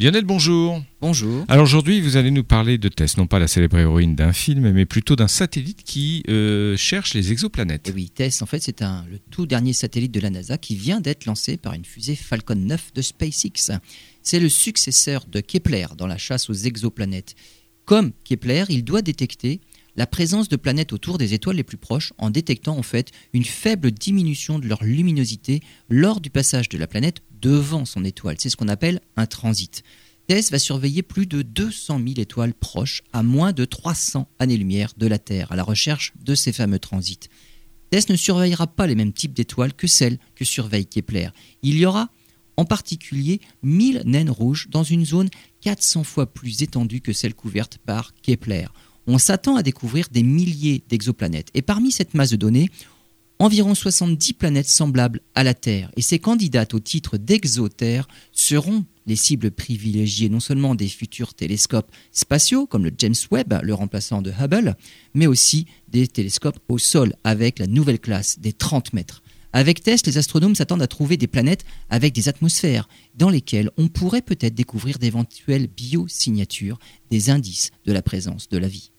Lionel, bonjour. Bonjour. Alors aujourd'hui, vous allez nous parler de Tess, non pas la célèbre héroïne d'un film, mais plutôt d'un satellite qui euh, cherche les exoplanètes. Et oui, Tess, en fait, c'est le tout dernier satellite de la NASA qui vient d'être lancé par une fusée Falcon 9 de SpaceX. C'est le successeur de Kepler dans la chasse aux exoplanètes. Comme Kepler, il doit détecter la présence de planètes autour des étoiles les plus proches en détectant en fait une faible diminution de leur luminosité lors du passage de la planète devant son étoile. C'est ce qu'on appelle un transit. TESS va surveiller plus de 200 000 étoiles proches à moins de 300 années-lumière de la Terre à la recherche de ces fameux transits. TESS ne surveillera pas les mêmes types d'étoiles que celles que surveille Kepler. Il y aura en particulier 1000 naines rouges dans une zone 400 fois plus étendue que celle couverte par Kepler. On s'attend à découvrir des milliers d'exoplanètes. Et parmi cette masse de données, environ 70 planètes semblables à la Terre. Et ces candidates au titre d'exoterre seront les cibles privilégiées non seulement des futurs télescopes spatiaux comme le James Webb, le remplaçant de Hubble, mais aussi des télescopes au sol avec la nouvelle classe des 30 mètres. Avec TESS, les astronomes s'attendent à trouver des planètes avec des atmosphères dans lesquelles on pourrait peut-être découvrir d'éventuelles biosignatures, des indices de la présence de la vie.